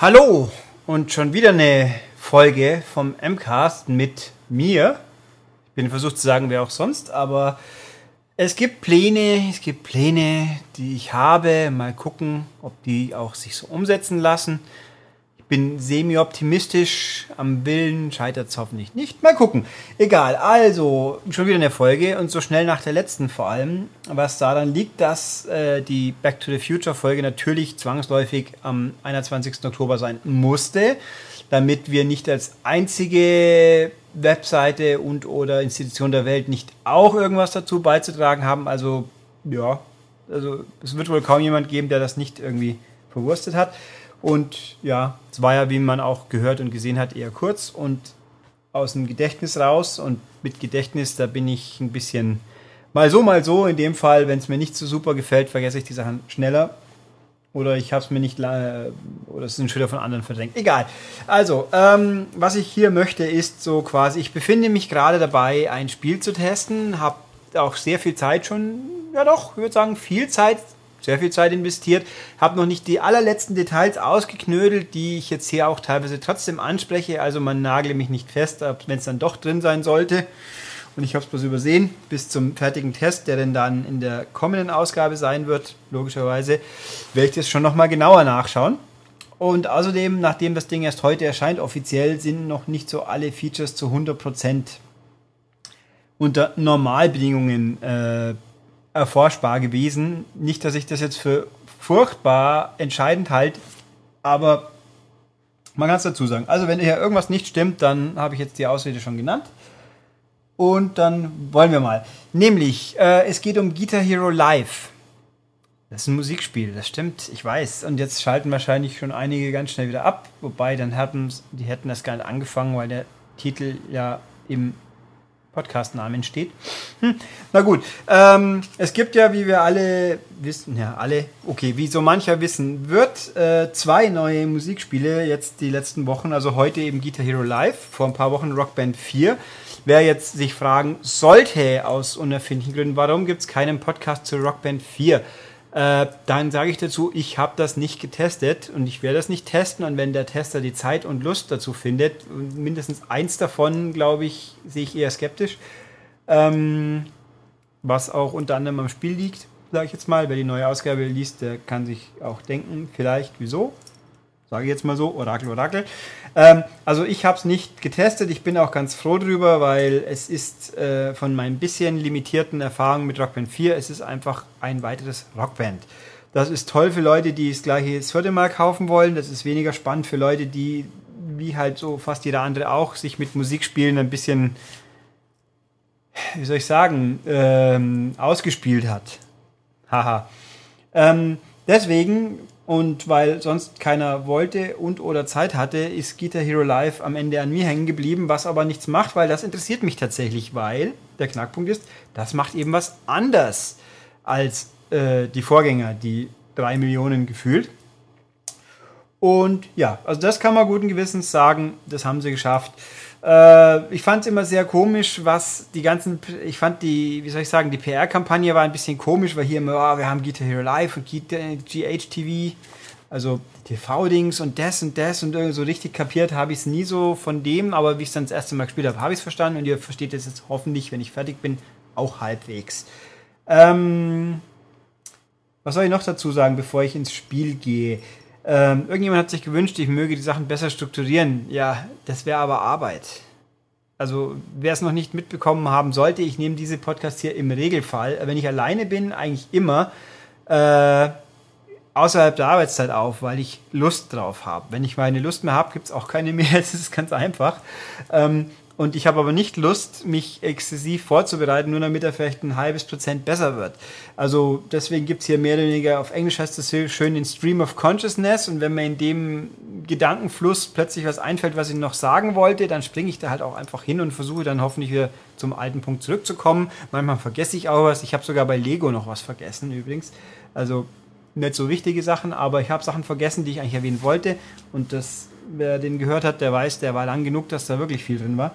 Hallo und schon wieder eine Folge vom MCAST mit mir. Ich bin versucht zu sagen, wer auch sonst, aber es gibt Pläne, es gibt Pläne, die ich habe. Mal gucken, ob die auch sich so umsetzen lassen bin semi-optimistisch. Am Willen scheitert es hoffentlich nicht. Mal gucken. Egal. Also, schon wieder eine Folge und so schnell nach der letzten vor allem. Was daran liegt, dass äh, die Back to the Future Folge natürlich zwangsläufig am 21. Oktober sein musste, damit wir nicht als einzige Webseite und oder Institution der Welt nicht auch irgendwas dazu beizutragen haben. Also, ja. Also, es wird wohl kaum jemand geben, der das nicht irgendwie verwurstet hat. Und ja, es war ja, wie man auch gehört und gesehen hat, eher kurz und aus dem Gedächtnis raus. Und mit Gedächtnis, da bin ich ein bisschen mal so, mal so. In dem Fall, wenn es mir nicht so super gefällt, vergesse ich die Sachen schneller. Oder ich habe es mir nicht, oder es sind schon wieder von anderen verdrängt. Egal. Also, ähm, was ich hier möchte, ist so quasi, ich befinde mich gerade dabei, ein Spiel zu testen, habe auch sehr viel Zeit schon, ja doch, ich würde sagen, viel Zeit sehr viel Zeit investiert, habe noch nicht die allerletzten Details ausgeknödelt, die ich jetzt hier auch teilweise trotzdem anspreche. Also man nagle mich nicht fest, wenn es dann doch drin sein sollte. Und ich habe es bloß übersehen, bis zum fertigen Test, der denn dann in der kommenden Ausgabe sein wird, logischerweise, werde ich das schon nochmal genauer nachschauen. Und außerdem, nachdem das Ding erst heute erscheint, offiziell sind noch nicht so alle Features zu 100% unter Normalbedingungen äh, erforschbar gewesen. Nicht, dass ich das jetzt für furchtbar entscheidend halte, aber man kann es dazu sagen. Also wenn hier irgendwas nicht stimmt, dann habe ich jetzt die Ausrede schon genannt. Und dann wollen wir mal. Nämlich, äh, es geht um Guitar Hero Live. Das ist ein Musikspiel, das stimmt, ich weiß. Und jetzt schalten wahrscheinlich schon einige ganz schnell wieder ab. Wobei, dann hätten die hätten das gar nicht angefangen, weil der Titel ja im Podcast-Namen steht. Hm, na gut, ähm, es gibt ja, wie wir alle wissen, ja, alle, okay, wie so mancher wissen wird, äh, zwei neue Musikspiele jetzt die letzten Wochen, also heute eben Guitar Hero Live, vor ein paar Wochen Rockband 4. Wer jetzt sich fragen sollte, aus unerfindlichen Gründen, warum gibt es keinen Podcast zu Rockband 4? Äh, dann sage ich dazu, ich habe das nicht getestet und ich werde das nicht testen. Und wenn der Tester die Zeit und Lust dazu findet, mindestens eins davon, glaube ich, sehe ich eher skeptisch. Ähm, was auch unter anderem am Spiel liegt, sage ich jetzt mal. Wer die neue Ausgabe liest, der kann sich auch denken, vielleicht, wieso. Sage ich jetzt mal so, Orakel, Orakel. Ähm, also ich habe es nicht getestet, ich bin auch ganz froh drüber, weil es ist äh, von meinen bisschen limitierten Erfahrungen mit Rockband 4, es ist einfach ein weiteres Rockband. Das ist toll für Leute, die das gleiche das vierte Mal kaufen wollen. Das ist weniger spannend für Leute, die, wie halt so fast jeder andere auch, sich mit Musikspielen ein bisschen, wie soll ich sagen, ähm, ausgespielt hat. Haha. ähm, deswegen und weil sonst keiner wollte und oder Zeit hatte, ist Guitar Hero Live am Ende an mir hängen geblieben, was aber nichts macht, weil das interessiert mich tatsächlich, weil der Knackpunkt ist, das macht eben was anders als äh, die Vorgänger, die drei Millionen gefühlt. Und ja, also das kann man guten Gewissens sagen, das haben sie geschafft. Äh, ich fand es immer sehr komisch, was die ganzen, ich fand die, wie soll ich sagen, die PR-Kampagne war ein bisschen komisch, weil hier immer, oh, wir haben Guitar Hero Live und GHTV, also TV-Dings und das und das und so richtig kapiert habe ich es nie so von dem, aber wie ich es dann das erste Mal gespielt habe, habe ich es verstanden und ihr versteht es jetzt hoffentlich, wenn ich fertig bin, auch halbwegs. Ähm, was soll ich noch dazu sagen, bevor ich ins Spiel gehe? Ähm, irgendjemand hat sich gewünscht, ich möge die Sachen besser strukturieren. Ja, das wäre aber Arbeit. Also, wer es noch nicht mitbekommen haben sollte, ich nehme diese Podcasts hier im Regelfall, wenn ich alleine bin, eigentlich immer äh, außerhalb der Arbeitszeit auf, weil ich Lust drauf habe. Wenn ich meine Lust mehr habe, gibt es auch keine mehr. Es ist ganz einfach. Ähm, und ich habe aber nicht Lust, mich exzessiv vorzubereiten, nur damit er vielleicht ein halbes Prozent besser wird. Also deswegen gibt es hier mehr oder weniger, auf Englisch heißt das schön den Stream of Consciousness und wenn mir in dem Gedankenfluss plötzlich was einfällt, was ich noch sagen wollte, dann springe ich da halt auch einfach hin und versuche dann hoffentlich wieder zum alten Punkt zurückzukommen. Manchmal vergesse ich auch was. Ich habe sogar bei Lego noch was vergessen übrigens. Also nicht so wichtige Sachen, aber ich habe Sachen vergessen, die ich eigentlich erwähnen wollte und das wer den gehört hat, der weiß, der war lang genug, dass da wirklich viel drin war.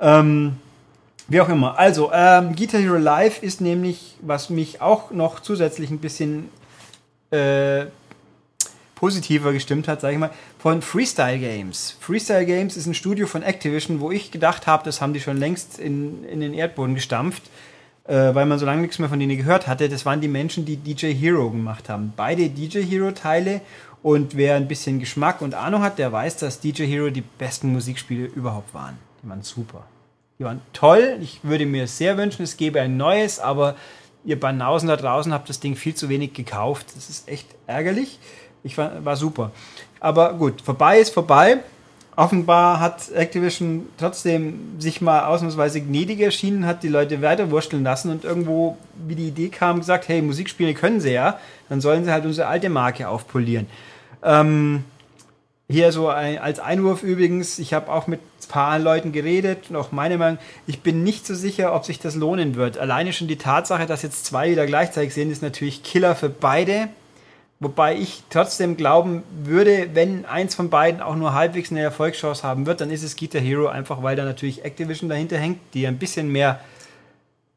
Ähm, wie auch immer. Also, ähm, Guitar Hero Live ist nämlich, was mich auch noch zusätzlich ein bisschen, äh, positiver gestimmt hat, sage ich mal, von Freestyle Games. Freestyle Games ist ein Studio von Activision, wo ich gedacht habe, das haben die schon längst in, in den Erdboden gestampft, äh, weil man so lange nichts mehr von denen gehört hatte. Das waren die Menschen, die DJ Hero gemacht haben. Beide DJ Hero Teile und wer ein bisschen Geschmack und Ahnung hat, der weiß, dass DJ Hero die besten Musikspiele überhaupt waren. Die waren super. Die waren toll. Ich würde mir sehr wünschen, es gäbe ein neues, aber ihr Banausen da draußen habt das Ding viel zu wenig gekauft. Das ist echt ärgerlich. Ich war, war super. Aber gut, vorbei ist vorbei. Offenbar hat Activision trotzdem sich mal ausnahmsweise gnädig erschienen, hat die Leute weiterwursteln lassen und irgendwo, wie die Idee kam, gesagt, hey, Musikspiele können sie ja, dann sollen sie halt unsere alte Marke aufpolieren. Ähm, hier so ein, als Einwurf übrigens, ich habe auch mit ein paar Leuten geredet und auch meine Meinung, ich bin nicht so sicher, ob sich das lohnen wird. Alleine schon die Tatsache, dass jetzt zwei wieder gleichzeitig sind, ist natürlich Killer für beide. Wobei ich trotzdem glauben würde, wenn eins von beiden auch nur halbwegs eine Erfolgschance haben wird, dann ist es Guitar Hero einfach, weil da natürlich Activision dahinter hängt, die ein bisschen mehr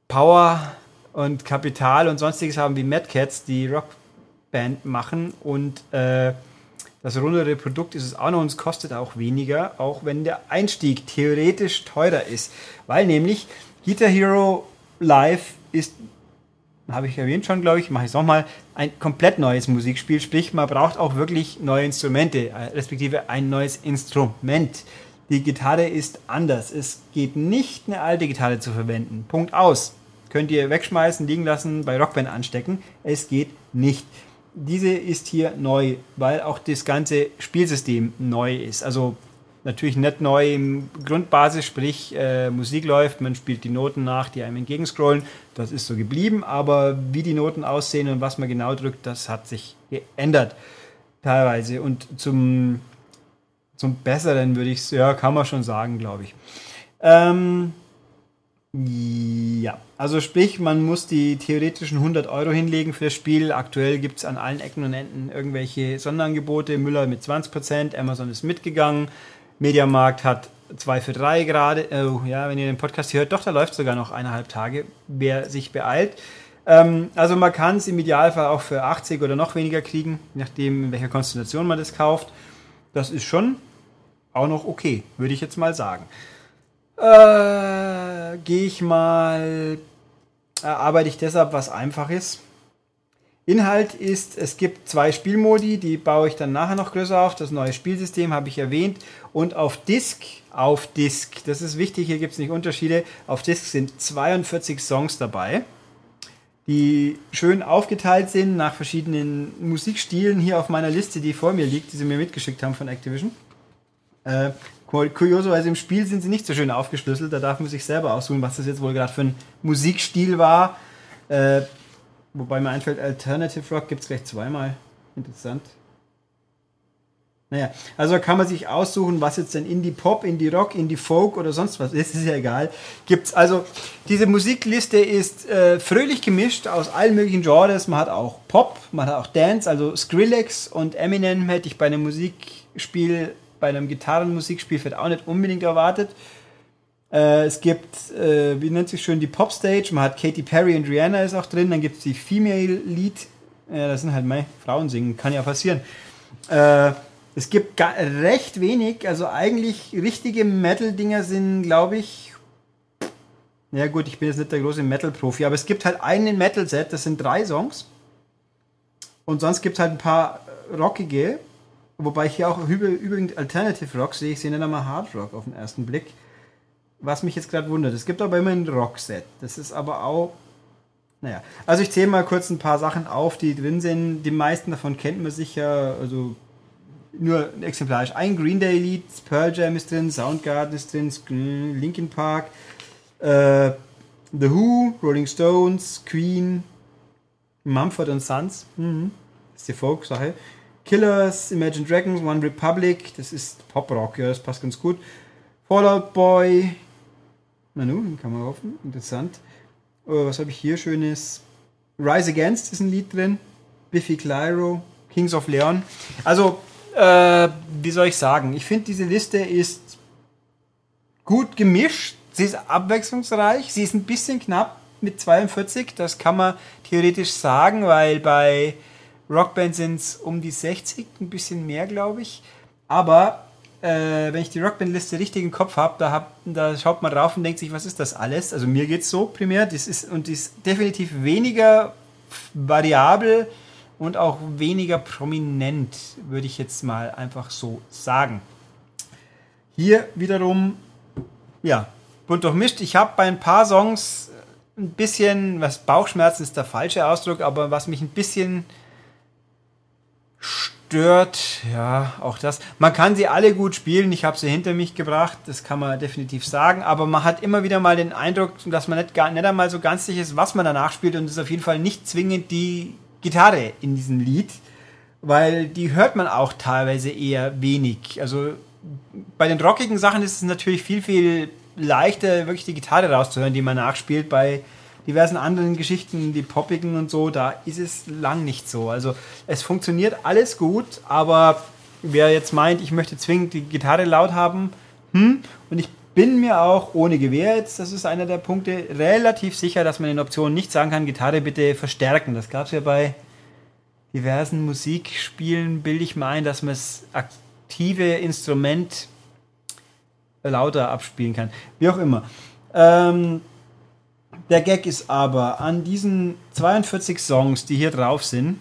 Power und Kapital und sonstiges haben wie Mad Cats, die Rockband machen und äh, das rundere Produkt ist es auch noch und es kostet auch weniger, auch wenn der Einstieg theoretisch teurer ist. Weil nämlich Guitar Hero Live ist, habe ich erwähnt schon, glaube ich, mache ich es nochmal, ein komplett neues Musikspiel. Sprich, man braucht auch wirklich neue Instrumente, äh, respektive ein neues Instrument. Die Gitarre ist anders. Es geht nicht, eine alte Gitarre zu verwenden. Punkt aus. Könnt ihr wegschmeißen, liegen lassen, bei Rockband anstecken. Es geht nicht diese ist hier neu, weil auch das ganze Spielsystem neu ist. Also natürlich nicht neu im Grundbasis, sprich äh, Musik läuft, man spielt die Noten nach, die einem entgegenscrollen. Das ist so geblieben, aber wie die Noten aussehen und was man genau drückt, das hat sich geändert teilweise. Und zum, zum Besseren würde ich es, ja, kann man schon sagen, glaube ich. Ähm, ja, also sprich, man muss die theoretischen 100 Euro hinlegen für das Spiel. Aktuell gibt es an allen Ecken und Enden irgendwelche Sonderangebote. Müller mit 20%, Amazon ist mitgegangen. Mediamarkt hat 2 für 3 gerade. Oh, ja, wenn ihr den Podcast hört, doch, da läuft sogar noch eineinhalb Tage, wer sich beeilt. Ähm, also man kann es im Idealfall auch für 80 oder noch weniger kriegen, je nachdem, in welcher Konstellation man das kauft. Das ist schon auch noch okay, würde ich jetzt mal sagen. Äh, Gehe ich mal, erarbeite ich deshalb was Einfaches. Inhalt ist, es gibt zwei Spielmodi, die baue ich dann nachher noch größer auf. Das neue Spielsystem habe ich erwähnt. Und auf Disk, auf Disk, das ist wichtig, hier gibt es nicht Unterschiede. Auf Disk sind 42 Songs dabei, die schön aufgeteilt sind nach verschiedenen Musikstilen hier auf meiner Liste, die vor mir liegt, die sie mir mitgeschickt haben von Activision. Äh, Kurioserweise im Spiel sind sie nicht so schön aufgeschlüsselt. Da darf man sich selber aussuchen, was das jetzt wohl gerade für ein Musikstil war. Äh, wobei mir einfällt, Alternative Rock gibt es gleich zweimal. Interessant. Naja, also kann man sich aussuchen, was jetzt denn Indie-Pop, Indie-Rock, Indie-Folk oder sonst was ist, ist ja egal. Gibt's also, diese Musikliste ist äh, fröhlich gemischt aus allen möglichen Genres. Man hat auch Pop, man hat auch Dance, also Skrillex und Eminem hätte ich bei einem Musikspiel bei einem Gitarrenmusikspiel vielleicht auch nicht unbedingt erwartet. Äh, es gibt, äh, wie nennt sich schön, die Popstage. Man hat Katy Perry und Rihanna ist auch drin. Dann gibt es die Female Lead. Ja, das sind halt meine Frauen singen, kann ja passieren. Äh, es gibt recht wenig, also eigentlich richtige Metal-Dinger sind, glaube ich, ja gut, ich bin jetzt nicht der große Metal-Profi, aber es gibt halt einen Metal-Set, das sind drei Songs. Und sonst gibt es halt ein paar rockige Wobei ich hier auch übrigens Alternative Rock sehe, ich sehe nicht einmal Hard Rock auf den ersten Blick. Was mich jetzt gerade wundert. Es gibt aber immer ein Rock-Set. Das ist aber auch. Naja, also ich zähle mal kurz ein paar Sachen auf, die drin sind. Die meisten davon kennt man sicher. Also nur exemplarisch. Ein Green Day Lied, Pearl Jam ist drin, Soundgarden ist drin, Linkin Park, äh, The Who, Rolling Stones, Queen, Mumford Sons. Mhm. Das ist die Folk-Sache. Killers, Imagine Dragons, One Republic, das ist Pop-Rock, ja, das passt ganz gut. Fallout Boy, na nun, kann man hoffen, interessant. Oh, was habe ich hier schönes? Rise Against ist ein Lied drin. Biffy Clyro, Kings of Leon. Also, äh, wie soll ich sagen? Ich finde, diese Liste ist gut gemischt. Sie ist abwechslungsreich. Sie ist ein bisschen knapp mit 42. Das kann man theoretisch sagen, weil bei Rockband sind es um die 60, ein bisschen mehr, glaube ich. Aber äh, wenn ich die Rockband-Liste richtig im Kopf habe, da, hab, da schaut man drauf und denkt sich, was ist das alles? Also mir geht es so primär, das ist und die ist definitiv weniger variabel und auch weniger prominent, würde ich jetzt mal einfach so sagen. Hier wiederum, ja, bunt durchmischt. Ich habe bei ein paar Songs ein bisschen, was Bauchschmerzen ist der falsche Ausdruck, aber was mich ein bisschen stört, ja, auch das. Man kann sie alle gut spielen, ich habe sie hinter mich gebracht, das kann man definitiv sagen, aber man hat immer wieder mal den Eindruck, dass man nicht, gar, nicht einmal so ganz sicher ist, was man danach spielt und es ist auf jeden Fall nicht zwingend die Gitarre in diesem Lied, weil die hört man auch teilweise eher wenig. Also bei den rockigen Sachen ist es natürlich viel, viel leichter, wirklich die Gitarre rauszuhören, die man nachspielt. Bei diversen anderen Geschichten, die poppigen und so, da ist es lang nicht so. Also es funktioniert alles gut, aber wer jetzt meint, ich möchte zwingend die Gitarre laut haben, hm, und ich bin mir auch ohne Gewehr jetzt, das ist einer der Punkte, relativ sicher, dass man in Optionen nicht sagen kann, Gitarre bitte verstärken. Das gab es ja bei diversen Musikspielen, bilde ich mal ein, dass man das aktive Instrument lauter abspielen kann. Wie auch immer. Ähm, der Gag ist aber an diesen 42 Songs, die hier drauf sind,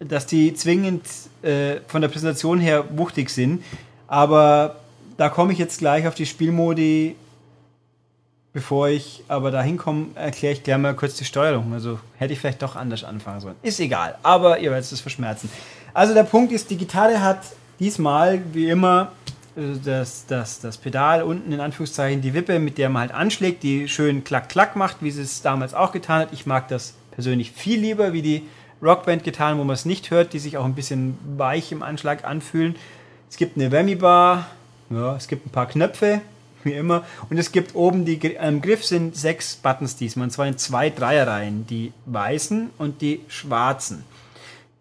dass die zwingend äh, von der Präsentation her wuchtig sind. Aber da komme ich jetzt gleich auf die Spielmodi. Bevor ich aber da hinkomme, erkläre ich gleich mal kurz die Steuerung. Also hätte ich vielleicht doch anders anfangen sollen. Ist egal, aber ihr werdet es verschmerzen. Also der Punkt ist, die Gitarre hat diesmal, wie immer, das, das, das Pedal unten in Anführungszeichen, die Wippe, mit der man halt anschlägt, die schön klack-klack macht, wie sie es damals auch getan hat. Ich mag das persönlich viel lieber, wie die Rockband-Gitarren, wo man es nicht hört, die sich auch ein bisschen weich im Anschlag anfühlen. Es gibt eine Whammy-Bar, ja, es gibt ein paar Knöpfe, wie immer. Und es gibt oben, die am Griff sind sechs Buttons diesmal, und zwar in zwei Dreierreihen, die weißen und die schwarzen.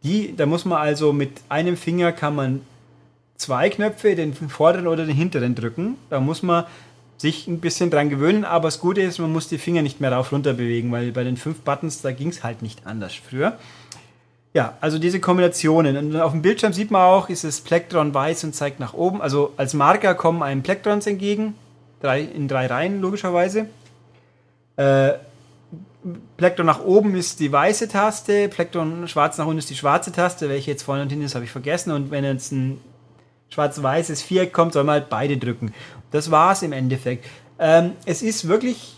Die, da muss man also mit einem Finger kann man zwei Knöpfe, den vorderen oder den hinteren drücken. Da muss man sich ein bisschen dran gewöhnen, aber das Gute ist, man muss die Finger nicht mehr rauf runter bewegen, weil bei den fünf Buttons, da ging es halt nicht anders früher. Ja, also diese Kombinationen. Und auf dem Bildschirm sieht man auch, ist es Plektron weiß und zeigt nach oben. Also als Marker kommen einem Plektrons entgegen, drei, in drei Reihen logischerweise. Äh, Plektron nach oben ist die weiße Taste, Plektron schwarz nach unten ist die schwarze Taste. Welche jetzt vorne und hinten ist, habe ich vergessen. Und wenn jetzt ein schwarz-weißes Viereck kommt, soll man halt beide drücken. Das war es im Endeffekt. Ähm, es ist wirklich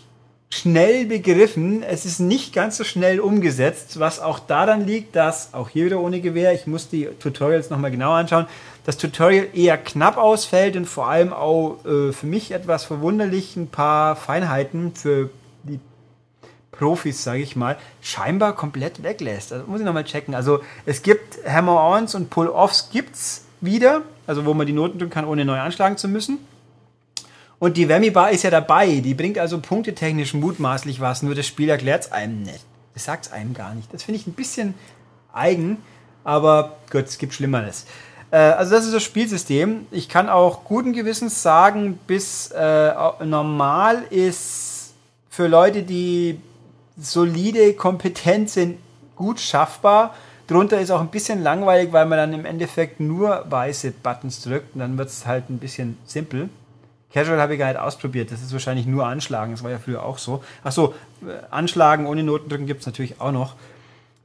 schnell begriffen. Es ist nicht ganz so schnell umgesetzt, was auch daran liegt, dass, auch hier wieder ohne Gewehr, ich muss die Tutorials nochmal genau anschauen, das Tutorial eher knapp ausfällt und vor allem auch äh, für mich etwas verwunderlich ein paar Feinheiten für die Profis, sage ich mal, scheinbar komplett weglässt. Also muss ich nochmal checken. Also es gibt Hammer-Ons und Pull-Offs gibt's wieder, also wo man die Noten drücken kann, ohne neu anschlagen zu müssen. Und die Whammy Bar ist ja dabei, die bringt also punktetechnisch mutmaßlich was, nur das Spiel erklärt es einem nicht. Das sagt es einem gar nicht. Das finde ich ein bisschen eigen, aber gut, es gibt Schlimmeres. Äh, also das ist das Spielsystem. Ich kann auch guten Gewissens sagen, bis äh, normal ist für Leute, die solide, kompetent sind, gut schaffbar. Drunter ist auch ein bisschen langweilig, weil man dann im Endeffekt nur weiße Buttons drückt und dann wird es halt ein bisschen simpel. Casual habe ich gar nicht ausprobiert, das ist wahrscheinlich nur Anschlagen, das war ja früher auch so. Achso, äh, Anschlagen ohne Noten drücken gibt es natürlich auch noch.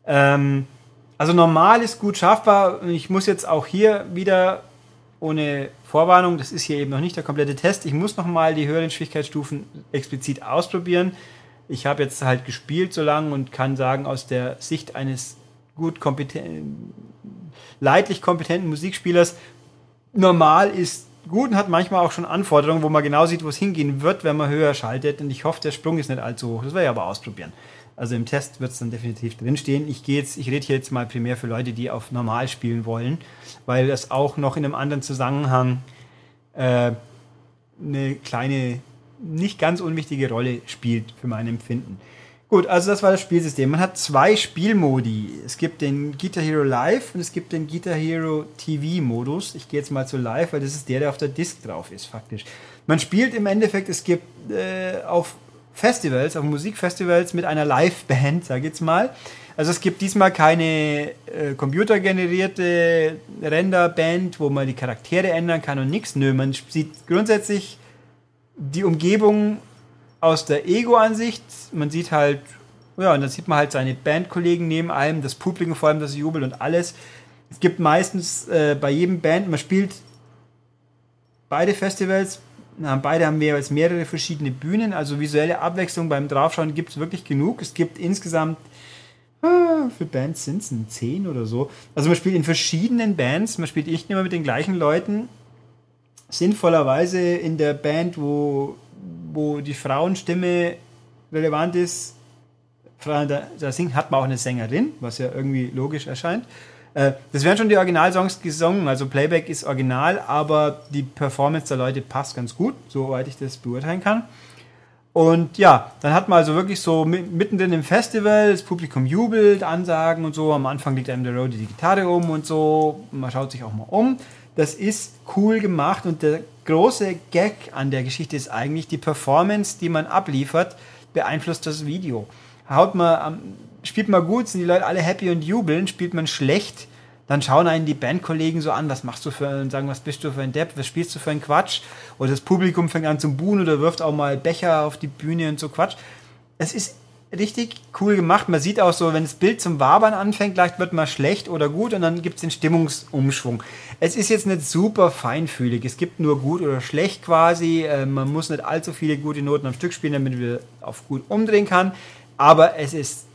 Ähm, also normal ist gut schaffbar. Ich muss jetzt auch hier wieder ohne Vorwarnung, das ist hier eben noch nicht der komplette Test, ich muss nochmal die höheren Schwierigkeitsstufen explizit ausprobieren. Ich habe jetzt halt gespielt so lange und kann sagen, aus der Sicht eines gut kompetenten, leidlich kompetenten Musikspielers. Normal ist gut und hat manchmal auch schon Anforderungen, wo man genau sieht, wo es hingehen wird, wenn man höher schaltet. Und ich hoffe, der Sprung ist nicht allzu hoch. Das werde ich aber ausprobieren. Also im Test wird es dann definitiv drinstehen. Ich ich rede hier jetzt mal primär für Leute, die auf normal spielen wollen, weil das auch noch in einem anderen Zusammenhang äh, eine kleine, nicht ganz unwichtige Rolle spielt für mein Empfinden. Gut, also das war das Spielsystem. Man hat zwei Spielmodi. Es gibt den Guitar Hero Live und es gibt den Guitar Hero TV Modus. Ich gehe jetzt mal zu Live, weil das ist der, der auf der Disc drauf ist, faktisch. Man spielt im Endeffekt, es gibt äh, auf Festivals, auf Musikfestivals mit einer Live-Band, sag ich jetzt mal. Also es gibt diesmal keine äh, computergenerierte Renderband, wo man die Charaktere ändern kann und nichts. Nö, man sieht grundsätzlich die Umgebung aus der Ego-Ansicht. Man sieht halt, ja, und dann sieht man halt seine Bandkollegen neben einem, das Publikum vor allem, das jubelt und alles. Es gibt meistens äh, bei jedem Band, man spielt beide Festivals, beide haben jeweils mehrere verschiedene Bühnen, also visuelle Abwechslung beim Draufschauen gibt es wirklich genug. Es gibt insgesamt, ah, für Bands sind es 10 oder so. Also man spielt in verschiedenen Bands, man spielt nicht immer mit den gleichen Leuten. Sinnvollerweise in der Band, wo, wo die Frauenstimme relevant ist, da, da singt, hat man auch eine Sängerin, was ja irgendwie logisch erscheint. Äh, das werden schon die Originalsongs gesungen, also Playback ist original, aber die Performance der Leute passt ganz gut, soweit ich das beurteilen kann. Und ja, dann hat man also wirklich so mittendrin im Festival, das Publikum jubelt, Ansagen und so. Am Anfang liegt einem der Road die Gitarre um und so. Man schaut sich auch mal um. Das ist cool gemacht und der große Gag an der Geschichte ist eigentlich die Performance, die man abliefert, beeinflusst das Video. Haut man spielt man gut, sind die Leute alle happy und jubeln, spielt man schlecht, dann schauen einen die Bandkollegen so an, was machst du für, und sagen, was bist du für ein Depp, was spielst du für ein Quatsch? Oder das Publikum fängt an zu buhen oder wirft auch mal Becher auf die Bühne und so Quatsch. Es ist richtig cool gemacht. Man sieht auch so, wenn das Bild zum Wabern anfängt, leicht wird man schlecht oder gut und dann gibt es den Stimmungsumschwung. Es ist jetzt nicht super feinfühlig. Es gibt nur gut oder schlecht quasi. Äh, man muss nicht allzu viele gute Noten am Stück spielen, damit man auf gut umdrehen kann. Aber es ist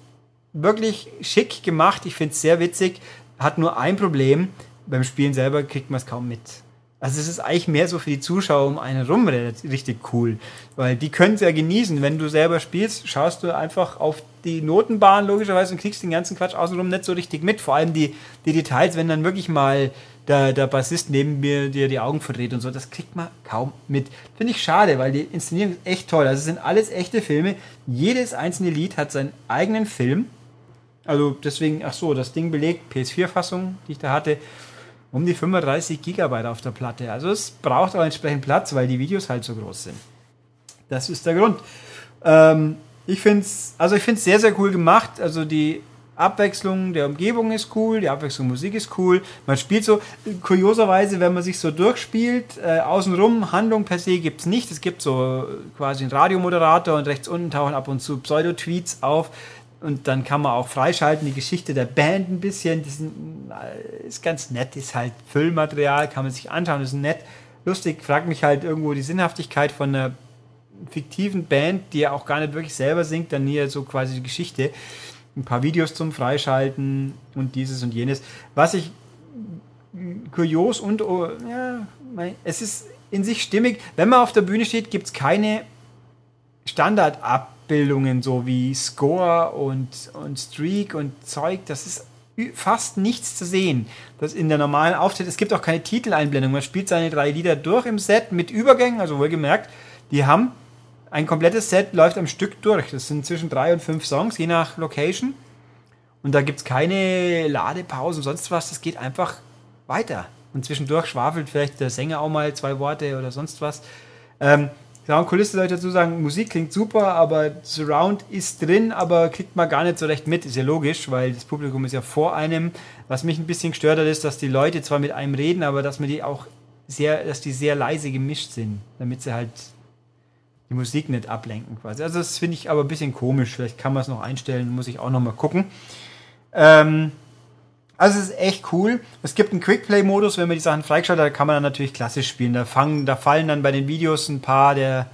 wirklich schick gemacht. Ich finde es sehr witzig. Hat nur ein Problem. Beim Spielen selber kriegt man es kaum mit. Also es ist eigentlich mehr so für die Zuschauer um einen rum richtig cool. Weil die können es ja genießen. Wenn du selber spielst, schaust du einfach auf die Notenbahn logischerweise und kriegst den ganzen Quatsch außenrum nicht so richtig mit. Vor allem die, die Details, wenn dann wirklich mal der, der Bassist neben mir dir die Augen verdreht und so, das kriegt man kaum mit. Finde ich schade, weil die Inszenierung ist echt toll. Also es sind alles echte Filme. Jedes einzelne Lied hat seinen eigenen Film also deswegen, ach so, das Ding belegt, PS4-Fassung, die ich da hatte, um die 35 Gigabyte auf der Platte. Also es braucht auch entsprechend Platz, weil die Videos halt so groß sind. Das ist der Grund. Ähm, ich finde es, also sehr, sehr cool gemacht. Also die Abwechslung der Umgebung ist cool, die Abwechslung Musik ist cool. Man spielt so, kurioserweise, wenn man sich so durchspielt, äh, außenrum, Handlung per se gibt es nicht. Es gibt so quasi einen Radiomoderator und rechts unten tauchen ab und zu Pseudo-Tweets auf. Und dann kann man auch freischalten, die Geschichte der Band ein bisschen. Das ist ganz nett, ist halt Füllmaterial, kann man sich anschauen, ist nett. Lustig, fragt mich halt irgendwo die Sinnhaftigkeit von einer fiktiven Band, die ja auch gar nicht wirklich selber singt, dann hier so quasi die Geschichte. Ein paar Videos zum Freischalten und dieses und jenes. Was ich kurios und, oh, ja, es ist in sich stimmig. Wenn man auf der Bühne steht, gibt es keine Standard-Ab- Abbildungen, so wie Score und, und Streak und Zeug, das ist fast nichts zu sehen. Das in der normalen Auftritt, es gibt auch keine Titeleinblendung. Man spielt seine drei Lieder durch im Set mit Übergängen, also wohlgemerkt, die haben ein komplettes Set läuft am Stück durch. Das sind zwischen drei und fünf Songs, je nach Location. Und da gibt es keine Ladepausen, sonst was. Das geht einfach weiter. Und zwischendurch schwafelt vielleicht der Sänger auch mal zwei Worte oder sonst was. Ähm, Soundkulisse soll ich dazu sagen, Musik klingt super, aber Surround ist drin, aber kriegt man gar nicht so recht mit. Ist ja logisch, weil das Publikum ist ja vor einem. Was mich ein bisschen gestört hat, ist, dass die Leute zwar mit einem reden, aber dass man die auch sehr, dass die sehr leise gemischt sind, damit sie halt die Musik nicht ablenken quasi. Also das finde ich aber ein bisschen komisch. Vielleicht kann man es noch einstellen, muss ich auch noch mal gucken. Ähm, also es ist echt cool. Es gibt einen Quickplay-Modus, wenn man die Sachen freigeschaltet hat, kann man dann natürlich klassisch spielen. Da, fangen, da fallen dann bei den Videos ein paar der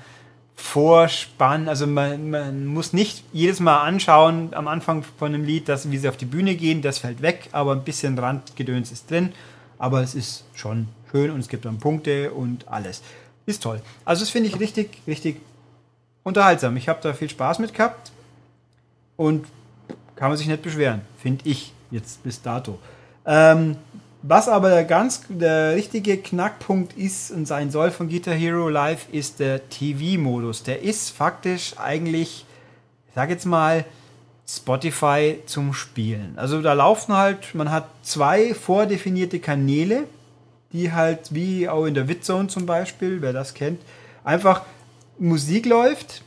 Vorspann. Also man, man muss nicht jedes Mal anschauen am Anfang von einem Lied, dass, wie sie auf die Bühne gehen. Das fällt weg, aber ein bisschen Randgedöns ist drin. Aber es ist schon schön und es gibt dann Punkte und alles. Ist toll. Also das finde ich richtig, richtig unterhaltsam. Ich habe da viel Spaß mit gehabt und kann man sich nicht beschweren, finde ich jetzt bis dato. Ähm, was aber der ganz der richtige Knackpunkt ist und sein soll von Guitar Hero Live ist der TV-Modus. Der ist faktisch eigentlich, ich sag jetzt mal, Spotify zum Spielen. Also da laufen halt, man hat zwei vordefinierte Kanäle, die halt wie auch in der Witzone zum Beispiel, wer das kennt, einfach Musik läuft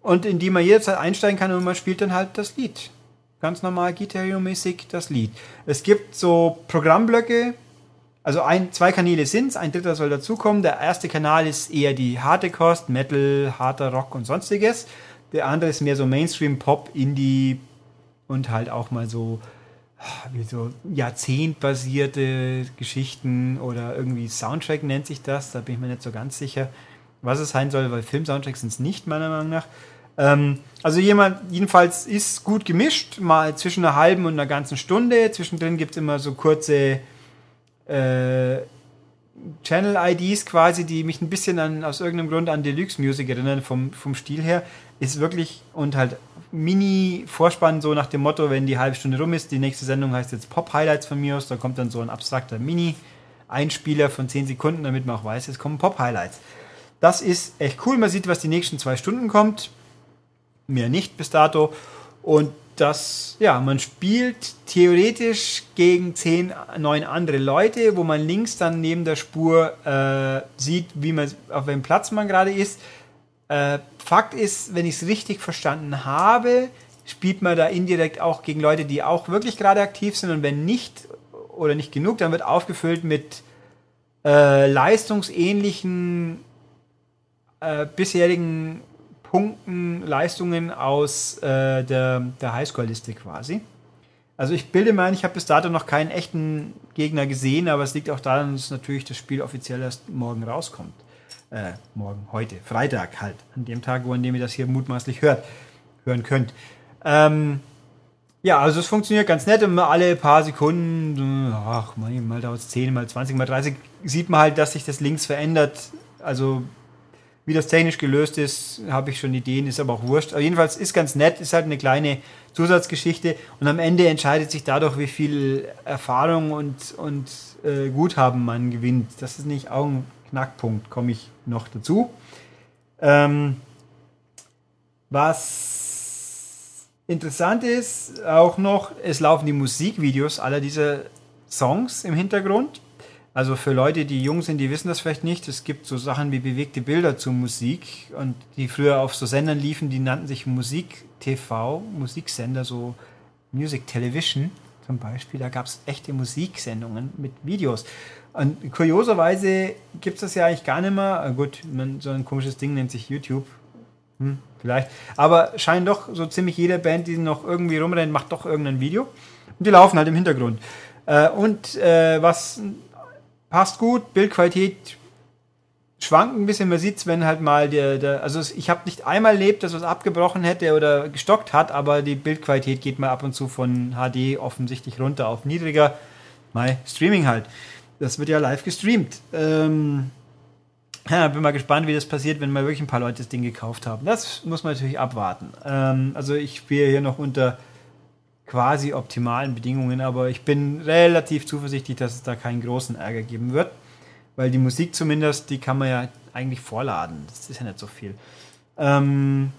und in die man jederzeit einsteigen kann und man spielt dann halt das Lied. Ganz normal Gitarre-mäßig das Lied. Es gibt so Programmblöcke, also ein, zwei Kanäle sind es, ein dritter soll dazukommen. Der erste Kanal ist eher die harte Kost, Metal, harter Rock und sonstiges. Der andere ist mehr so Mainstream, Pop, Indie und halt auch mal so wie so jahrzehntbasierte Geschichten oder irgendwie Soundtrack nennt sich das. Da bin ich mir nicht so ganz sicher, was es sein soll, weil Film-Soundtracks sind es nicht, meiner Meinung nach. Ähm, also jemand, jedenfalls ist gut gemischt, mal zwischen einer halben und einer ganzen Stunde. Zwischendrin gibt es immer so kurze äh, Channel-IDs quasi, die mich ein bisschen an, aus irgendeinem Grund an Deluxe Music erinnern, vom, vom Stil her. Ist wirklich und halt Mini-Vorspann, so nach dem Motto, wenn die halbe Stunde rum ist, die nächste Sendung heißt jetzt Pop-Highlights von mir aus, da kommt dann so ein abstrakter Mini-Einspieler von 10 Sekunden, damit man auch weiß, es kommen Pop-Highlights. Das ist echt cool, man sieht, was die nächsten zwei Stunden kommt. Mehr nicht bis dato. Und das, ja, man spielt theoretisch gegen 10, 9 andere Leute, wo man links dann neben der Spur äh, sieht, wie man, auf welchem Platz man gerade ist. Äh, Fakt ist, wenn ich es richtig verstanden habe, spielt man da indirekt auch gegen Leute, die auch wirklich gerade aktiv sind. Und wenn nicht oder nicht genug, dann wird aufgefüllt mit äh, leistungsähnlichen äh, bisherigen Punkten, Leistungen aus äh, der, der Highscore-Liste quasi. Also ich bilde mal, ich habe bis dato noch keinen echten Gegner gesehen, aber es liegt auch daran, dass natürlich das Spiel offiziell erst morgen rauskommt. Äh, morgen, heute, Freitag halt, an dem Tag, wo an dem ihr das hier mutmaßlich hört, hören könnt. Ähm, ja, also es funktioniert ganz nett und alle paar Sekunden, ach, mal dauert es 10, mal 20, mal 30, sieht man halt, dass sich das links verändert. Also wie das technisch gelöst ist, habe ich schon Ideen, ist aber auch wurscht. Aber jedenfalls ist ganz nett, ist halt eine kleine Zusatzgeschichte und am Ende entscheidet sich dadurch, wie viel Erfahrung und, und äh, Guthaben man gewinnt. Das ist nicht auch ein komme ich noch dazu. Ähm, was interessant ist auch noch, es laufen die Musikvideos aller dieser Songs im Hintergrund. Also für Leute, die jung sind, die wissen das vielleicht nicht. Es gibt so Sachen wie bewegte Bilder zur Musik und die früher auf so Sendern liefen, die nannten sich Musik TV, Musiksender, so Music Television zum Beispiel. Da gab es echte Musiksendungen mit Videos. Und kurioserweise gibt es das ja eigentlich gar nicht mehr. Gut, man, so ein komisches Ding nennt sich YouTube. Hm, vielleicht. Aber scheint doch so ziemlich jede Band, die noch irgendwie rumrennt, macht doch irgendein Video. Und die laufen halt im Hintergrund. Äh, und äh, was passt gut, Bildqualität schwankt ein bisschen. Man sieht es, wenn halt mal der, der also ich habe nicht einmal erlebt, dass was abgebrochen hätte oder gestockt hat, aber die Bildqualität geht mal ab und zu von HD offensichtlich runter auf niedriger. Mal Streaming halt. Das wird ja live gestreamt. Ähm, ja, bin mal gespannt, wie das passiert, wenn mal wirklich ein paar Leute das Ding gekauft haben. Das muss man natürlich abwarten. Ähm, also ich spiele hier noch unter quasi optimalen Bedingungen, aber ich bin relativ zuversichtlich, dass es da keinen großen Ärger geben wird, weil die Musik zumindest, die kann man ja eigentlich vorladen. Das ist ja nicht so viel. Ähm,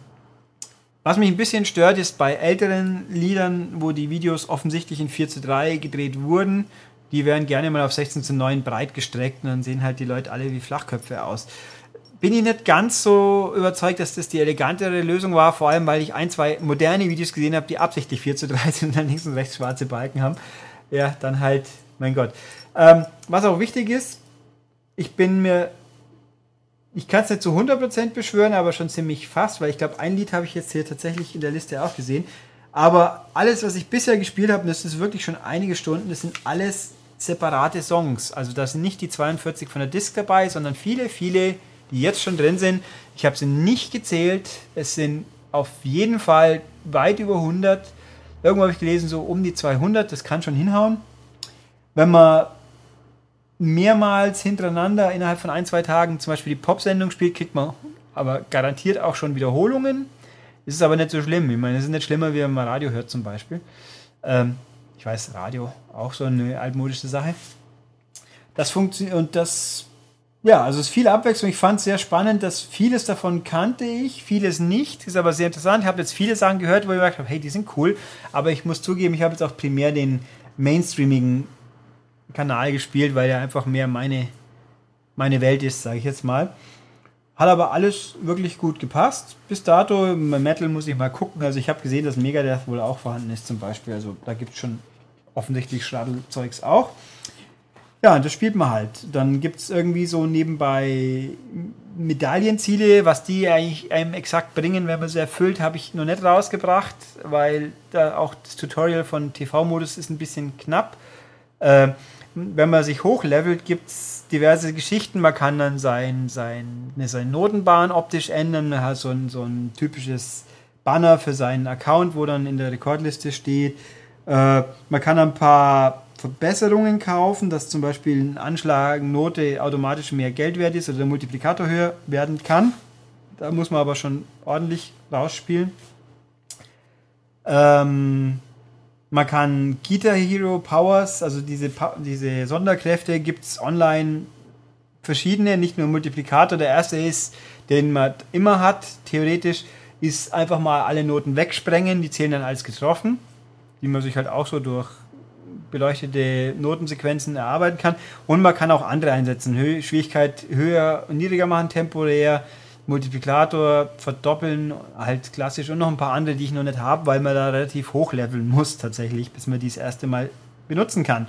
was mich ein bisschen stört, ist bei älteren Liedern, wo die Videos offensichtlich in 4 zu 3 gedreht wurden, die werden gerne mal auf 16 zu 9 breit gestreckt und dann sehen halt die Leute alle wie Flachköpfe aus bin ich nicht ganz so überzeugt, dass das die elegantere Lösung war, vor allem weil ich ein, zwei moderne Videos gesehen habe, die absichtlich 4 zu 3 sind und dann links und rechts schwarze Balken haben. Ja, dann halt, mein Gott. Ähm, was auch wichtig ist, ich bin mir, ich kann es nicht zu 100% beschwören, aber schon ziemlich fast, weil ich glaube, ein Lied habe ich jetzt hier tatsächlich in der Liste auch gesehen. Aber alles, was ich bisher gespielt habe, das ist wirklich schon einige Stunden, das sind alles separate Songs. Also da sind nicht die 42 von der Disc dabei, sondern viele, viele die jetzt schon drin sind. Ich habe sie nicht gezählt. Es sind auf jeden Fall weit über 100. Irgendwo habe ich gelesen, so um die 200. Das kann schon hinhauen. Wenn man mehrmals hintereinander innerhalb von ein, zwei Tagen zum Beispiel die Pop-Sendung spielt, kriegt man aber garantiert auch schon Wiederholungen. Ist aber nicht so schlimm. Ich meine, es ist nicht schlimmer, wie wenn man Radio hört zum Beispiel. Ähm, ich weiß, Radio auch so eine altmodische Sache. Das funktioniert und das ja, also es ist viel Abwechslung. Ich fand es sehr spannend, dass vieles davon kannte ich, vieles nicht. Ist aber sehr interessant. Ich habe jetzt viele Sachen gehört, wo ich gedacht habe, hey, die sind cool. Aber ich muss zugeben, ich habe jetzt auch primär den mainstreamigen Kanal gespielt, weil er einfach mehr meine, meine Welt ist, sage ich jetzt mal. Hat aber alles wirklich gut gepasst. Bis dato, Metal muss ich mal gucken. Also ich habe gesehen, dass Megadeth wohl auch vorhanden ist zum Beispiel. Also da gibt es schon offensichtlich Schraddelzeugs auch. Ja, das spielt man halt. Dann gibt es irgendwie so nebenbei Medaillenziele, was die eigentlich einem exakt bringen, wenn man sie erfüllt, habe ich noch nicht rausgebracht, weil da auch das Tutorial von TV-Modus ist ein bisschen knapp. Äh, wenn man sich hochlevelt, gibt es diverse Geschichten. Man kann dann sein, sein, seine Notenbahn optisch ändern. Man hat so ein, so ein typisches Banner für seinen Account, wo dann in der Rekordliste steht. Äh, man kann ein paar Verbesserungen kaufen, dass zum Beispiel ein Anschlag, Note automatisch mehr Geld wert ist oder der Multiplikator höher werden kann. Da muss man aber schon ordentlich rausspielen. Ähm, man kann Guitar Hero Powers, also diese, diese Sonderkräfte, gibt es online verschiedene, nicht nur Multiplikator. Der erste ist, den man immer hat, theoretisch, ist einfach mal alle Noten wegsprengen, die zählen dann als getroffen, die man sich halt auch so durch beleuchtete Notensequenzen erarbeiten kann. Und man kann auch andere einsetzen. Hö Schwierigkeit höher und niedriger machen, temporär. Multiplikator verdoppeln, halt klassisch und noch ein paar andere, die ich noch nicht habe, weil man da relativ hoch leveln muss tatsächlich, bis man die das erste Mal benutzen kann.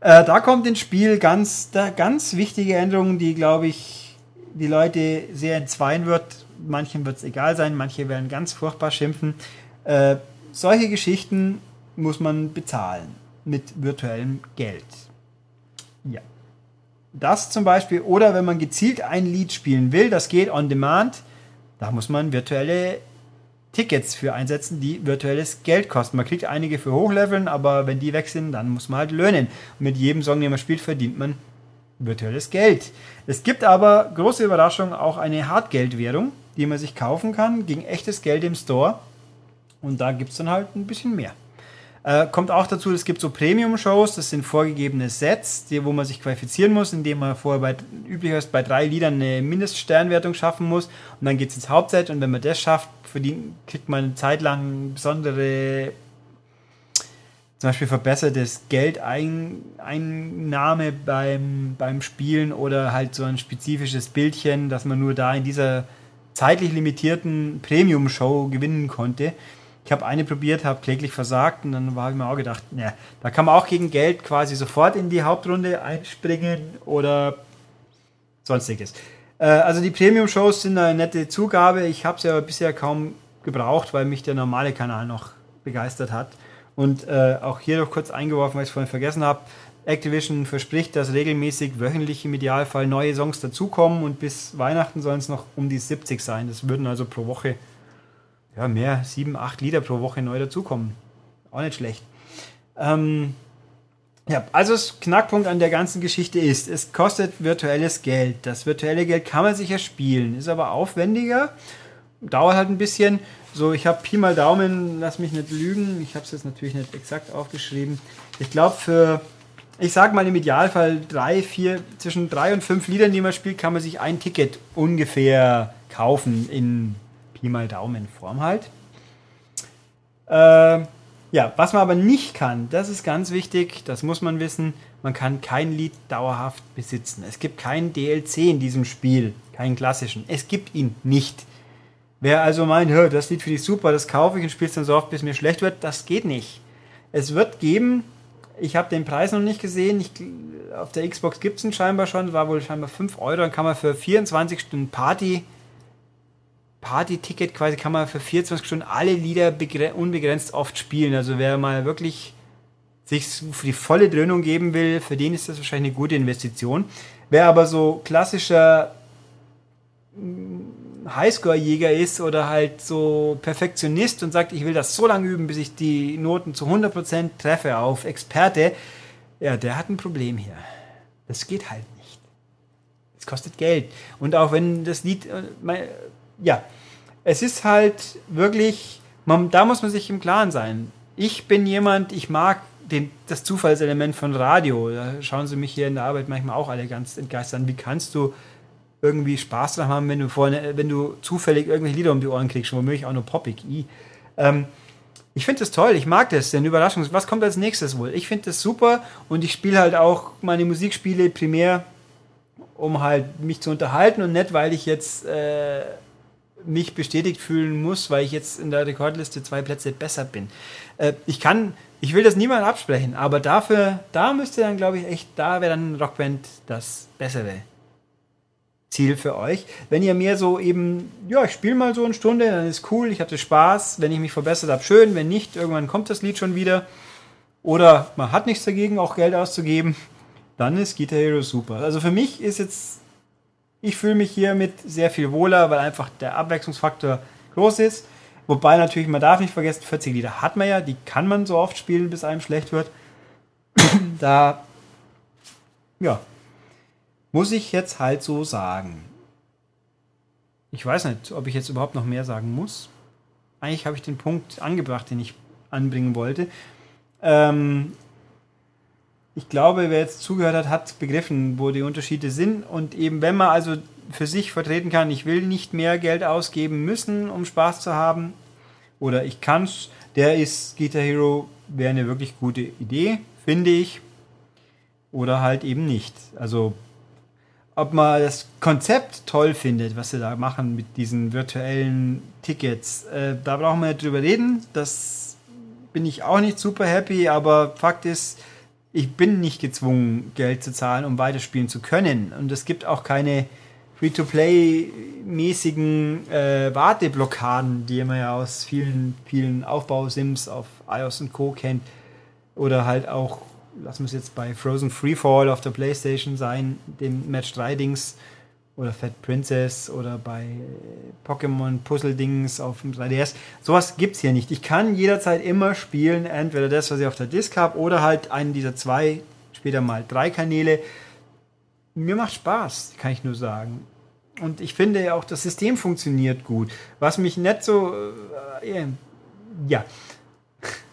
Äh, da kommt ins Spiel ganz, da, ganz wichtige Änderungen, die, glaube ich, die Leute sehr entzweien wird. Manchen wird es egal sein, manche werden ganz furchtbar schimpfen. Äh, solche Geschichten muss man bezahlen mit virtuellem Geld. Ja. Das zum Beispiel, oder wenn man gezielt ein Lied spielen will, das geht on demand, da muss man virtuelle Tickets für einsetzen, die virtuelles Geld kosten. Man kriegt einige für Hochleveln, aber wenn die weg sind, dann muss man halt löhnen. Und mit jedem Song, den man spielt, verdient man virtuelles Geld. Es gibt aber, große Überraschung, auch eine Hartgeldwährung, die man sich kaufen kann gegen echtes Geld im Store. Und da gibt es dann halt ein bisschen mehr. Äh, kommt auch dazu, es gibt so Premium-Shows, das sind vorgegebene Sets, die, wo man sich qualifizieren muss, indem man vorher bei, üblicherweise bei drei Liedern eine Mindeststernwertung schaffen muss. Und dann geht es ins Hauptset und wenn man das schafft, verdient, kriegt man eine Zeit lang besondere, zum Beispiel verbessertes Geldeinnahme beim, beim Spielen oder halt so ein spezifisches Bildchen, dass man nur da in dieser zeitlich limitierten Premium-Show gewinnen konnte. Ich habe eine probiert, habe kläglich versagt und dann habe ich mir auch gedacht, ne, da kann man auch gegen Geld quasi sofort in die Hauptrunde einspringen oder sonstiges. Äh, also die Premium-Shows sind eine nette Zugabe. Ich habe sie aber bisher kaum gebraucht, weil mich der normale Kanal noch begeistert hat. Und äh, auch hier noch kurz eingeworfen, weil ich es vorhin vergessen habe. Activision verspricht, dass regelmäßig wöchentlich im Idealfall neue Songs dazukommen und bis Weihnachten sollen es noch um die 70 sein. Das würden also pro Woche ja, mehr, sieben, acht Lieder pro Woche neu dazukommen. Auch nicht schlecht. Ähm, ja, also das Knackpunkt an der ganzen Geschichte ist, es kostet virtuelles Geld. Das virtuelle Geld kann man sich erspielen, ist aber aufwendiger, dauert halt ein bisschen. So, ich habe Pi mal Daumen, lass mich nicht lügen, ich habe es jetzt natürlich nicht exakt aufgeschrieben. Ich glaube, für, ich sag mal im Idealfall drei, vier, zwischen drei und fünf Liedern, die man spielt, kann man sich ein Ticket ungefähr kaufen in Pi mal Daumen Form halt. Äh, ja, was man aber nicht kann, das ist ganz wichtig, das muss man wissen, man kann kein Lied dauerhaft besitzen. Es gibt keinen DLC in diesem Spiel, keinen klassischen. Es gibt ihn nicht. Wer also meint, das Lied finde ich super, das kaufe ich und spiele es dann so oft, bis mir schlecht wird, das geht nicht. Es wird geben, ich habe den Preis noch nicht gesehen, ich, auf der Xbox gibt es ihn scheinbar schon, war wohl scheinbar 5 Euro, dann kann man für 24 Stunden Party Party-Ticket quasi kann man für 24 Stunden alle Lieder unbegrenzt oft spielen. Also wer mal wirklich sich für die volle Dröhnung geben will, für den ist das wahrscheinlich eine gute Investition. Wer aber so klassischer mm, Highscore-Jäger ist oder halt so Perfektionist und sagt, ich will das so lange üben, bis ich die Noten zu 100% treffe auf Experte, ja, der hat ein Problem hier. Das geht halt nicht. Es kostet Geld. Und auch wenn das Lied, äh, ja, es ist halt wirklich, man, da muss man sich im Klaren sein. Ich bin jemand, ich mag den, das Zufallselement von Radio. Da schauen sie mich hier in der Arbeit manchmal auch alle ganz entgeistert an. Wie kannst du irgendwie Spaß daran haben, wenn du, vorne, wenn du zufällig irgendwelche Lieder um die Ohren kriegst, womöglich auch nur poppig. Ähm, ich finde das toll, ich mag das, denn Überraschung, was kommt als nächstes wohl? Ich finde das super und ich spiele halt auch meine Musikspiele primär um halt mich zu unterhalten und nicht, weil ich jetzt äh, mich bestätigt fühlen muss, weil ich jetzt in der Rekordliste zwei Plätze besser bin. Äh, ich kann, ich will das niemandem absprechen, aber dafür, da müsste dann, glaube ich, echt, da wäre dann Rockband das bessere Ziel für euch. Wenn ihr mir so eben, ja, ich spiele mal so eine Stunde, dann ist cool, ich hatte Spaß. Wenn ich mich verbessert habe, schön. Wenn nicht, irgendwann kommt das Lied schon wieder. Oder man hat nichts dagegen, auch Geld auszugeben. Dann ist Guitar Hero super. Also für mich ist jetzt, ich fühle mich hiermit sehr viel wohler, weil einfach der Abwechslungsfaktor groß ist. Wobei natürlich, man darf nicht vergessen, 40 Lieder hat man ja, die kann man so oft spielen, bis einem schlecht wird. da, ja, muss ich jetzt halt so sagen. Ich weiß nicht, ob ich jetzt überhaupt noch mehr sagen muss. Eigentlich habe ich den Punkt angebracht, den ich anbringen wollte. Ähm, ich glaube, wer jetzt zugehört hat, hat begriffen, wo die Unterschiede sind. Und eben, wenn man also für sich vertreten kann, ich will nicht mehr Geld ausgeben müssen, um Spaß zu haben, oder ich kann es, der ist Guitar Hero, wäre eine wirklich gute Idee, finde ich. Oder halt eben nicht. Also ob man das Konzept toll findet, was sie da machen mit diesen virtuellen Tickets. Äh, da brauchen wir nicht drüber reden. Das bin ich auch nicht super happy, aber Fakt ist, ich bin nicht gezwungen, Geld zu zahlen, um weiterspielen zu können. Und es gibt auch keine Free-to-Play-mäßigen äh, Warteblockaden, die man ja aus vielen, vielen Aufbausims auf iOS und Co. kennt. Oder halt auch lassen wir es jetzt bei Frozen Freefall auf der Playstation sein, dem Match 3 Dings oder Fat Princess oder bei Pokémon Puzzle Dings auf dem 3DS. Sowas es hier nicht. Ich kann jederzeit immer spielen, entweder das, was ich auf der Disc habe oder halt einen dieser zwei, später mal drei Kanäle. Mir macht Spaß, kann ich nur sagen. Und ich finde ja auch, das System funktioniert gut. Was mich nicht so, äh, ja,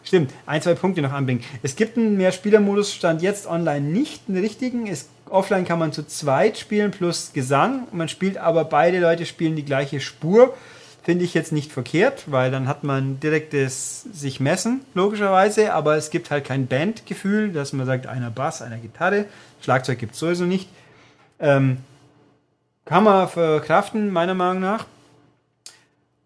Stimmt, ein, zwei Punkte noch anbringen. Es gibt einen Mehrspielermodus, stand jetzt online nicht einen richtigen. Es, offline kann man zu zweit spielen plus Gesang. Man spielt aber beide Leute spielen die gleiche Spur. Finde ich jetzt nicht verkehrt, weil dann hat man direktes sich messen, logischerweise. Aber es gibt halt kein Bandgefühl, dass man sagt, einer Bass, einer Gitarre. Schlagzeug gibt es sowieso nicht. Ähm, kann man verkraften, meiner Meinung nach.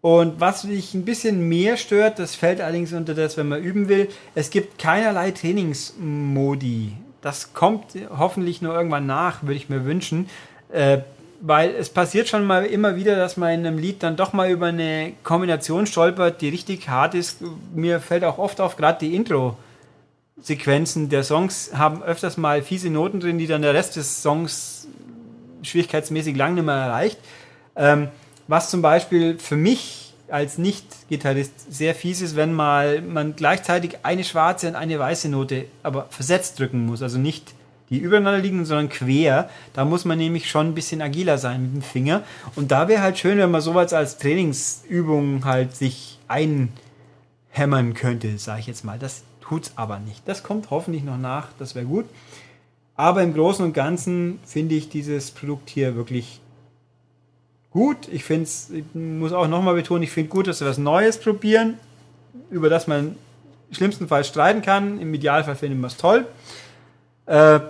Und was mich ein bisschen mehr stört, das fällt allerdings unter das, wenn man üben will, es gibt keinerlei Trainingsmodi. Das kommt hoffentlich nur irgendwann nach, würde ich mir wünschen. Äh, weil es passiert schon mal immer wieder, dass man in einem Lied dann doch mal über eine Kombination stolpert, die richtig hart ist. Mir fällt auch oft auf, gerade die Intro-Sequenzen der Songs haben öfters mal fiese Noten drin, die dann der Rest des Songs schwierigkeitsmäßig lang nicht mehr erreicht. Ähm, was zum Beispiel für mich als Nicht-Gitarrist sehr fies ist, wenn mal man gleichzeitig eine schwarze und eine weiße Note aber versetzt drücken muss. Also nicht die übereinander liegen, sondern quer. Da muss man nämlich schon ein bisschen agiler sein mit dem Finger. Und da wäre halt schön, wenn man sowas als Trainingsübung halt sich einhämmern könnte, sage ich jetzt mal. Das tut's aber nicht. Das kommt hoffentlich noch nach, das wäre gut. Aber im Großen und Ganzen finde ich dieses Produkt hier wirklich gut. Ich finde es, ich muss auch nochmal betonen, ich finde gut, dass wir was Neues probieren, über das man im schlimmsten Fall streiten kann. Im Idealfall finden wir es toll. Äh,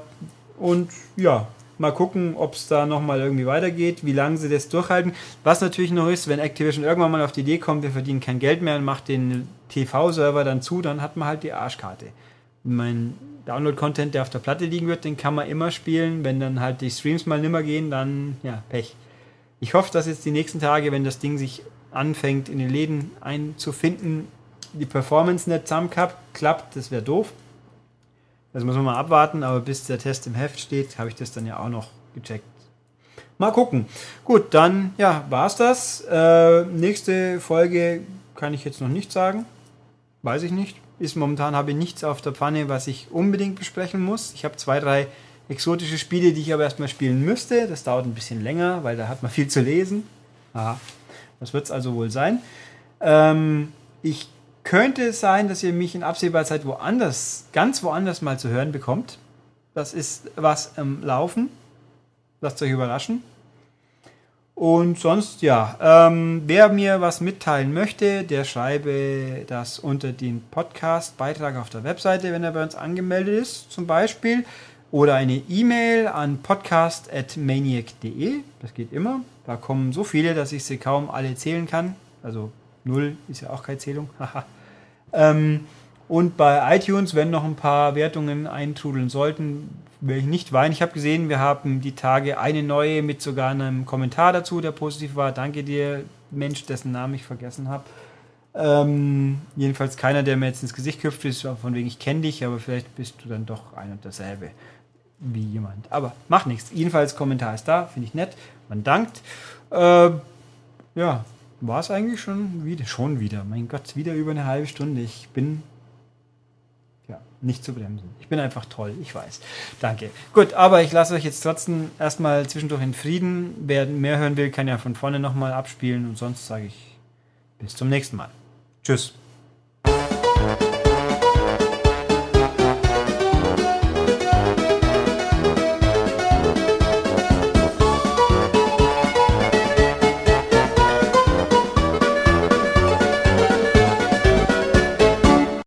und ja, mal gucken, ob es da nochmal irgendwie weitergeht, wie lange sie das durchhalten. Was natürlich noch ist, wenn Activision irgendwann mal auf die Idee kommt, wir verdienen kein Geld mehr und macht den TV-Server dann zu, dann hat man halt die Arschkarte. Mein Download-Content, der auf der Platte liegen wird, den kann man immer spielen. Wenn dann halt die Streams mal nimmer gehen, dann ja, Pech. Ich hoffe, dass jetzt die nächsten Tage, wenn das Ding sich anfängt, in den Läden einzufinden, die Performance nicht zusammenklappt. Das wäre doof. Das muss man mal abwarten, aber bis der Test im Heft steht, habe ich das dann ja auch noch gecheckt. Mal gucken. Gut, dann ja, war's das. Äh, nächste Folge kann ich jetzt noch nicht sagen. Weiß ich nicht. Ist momentan habe ich nichts auf der Pfanne, was ich unbedingt besprechen muss. Ich habe zwei, drei exotische Spiele, die ich aber erstmal spielen müsste. Das dauert ein bisschen länger, weil da hat man viel zu lesen. Aha. Das wird es also wohl sein. Ähm, ich könnte es sein, dass ihr mich in absehbarer Zeit woanders, ganz woanders mal zu hören bekommt. Das ist was im Laufen. Lasst euch überraschen. Und sonst, ja, ähm, wer mir was mitteilen möchte, der schreibe das unter den Podcast-Beitrag auf der Webseite, wenn er bei uns angemeldet ist, zum Beispiel. Oder eine E-Mail an podcast.maniac.de. Das geht immer. Da kommen so viele, dass ich sie kaum alle zählen kann. Also null ist ja auch keine Zählung. ähm, und bei iTunes, wenn noch ein paar Wertungen eintrudeln sollten, will ich nicht weinen. Ich habe gesehen, wir haben die Tage eine neue mit sogar einem Kommentar dazu, der positiv war. Danke dir, Mensch, dessen Namen ich vergessen habe. Ähm, jedenfalls keiner, der mir jetzt ins Gesicht köpft, ist von wegen ich kenne dich, aber vielleicht bist du dann doch ein und dasselbe wie jemand. Aber macht nichts. Jedenfalls Kommentar ist da, finde ich nett. Man dankt. Äh, ja, war es eigentlich schon wieder? Schon wieder. Mein Gott, wieder über eine halbe Stunde. Ich bin ja nicht zu bremsen. Ich bin einfach toll, ich weiß. Danke. Gut, aber ich lasse euch jetzt trotzdem erstmal zwischendurch in Frieden. Wer mehr hören will, kann ja von vorne nochmal abspielen und sonst sage ich bis zum nächsten Mal. Tschüss.